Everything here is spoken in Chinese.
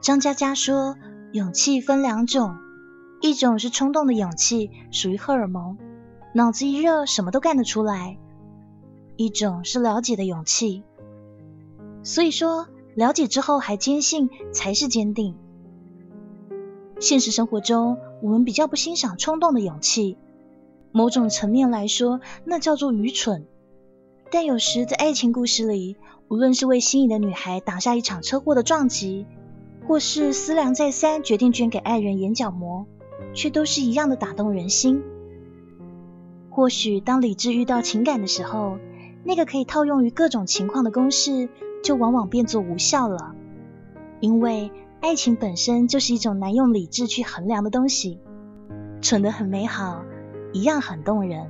张嘉佳说，勇气分两种，一种是冲动的勇气，属于荷尔蒙，脑子一热什么都干得出来；一种是了解的勇气。所以说，了解之后还坚信才是坚定。现实生活中，我们比较不欣赏冲动的勇气，某种层面来说，那叫做愚蠢。但有时在爱情故事里，无论是为心仪的女孩挡下一场车祸的撞击，或是思量再三决定捐给爱人眼角膜，却都是一样的打动人心。或许当理智遇到情感的时候，那个可以套用于各种情况的公式。就往往变作无效了，因为爱情本身就是一种难用理智去衡量的东西，蠢得很美好，一样很动人。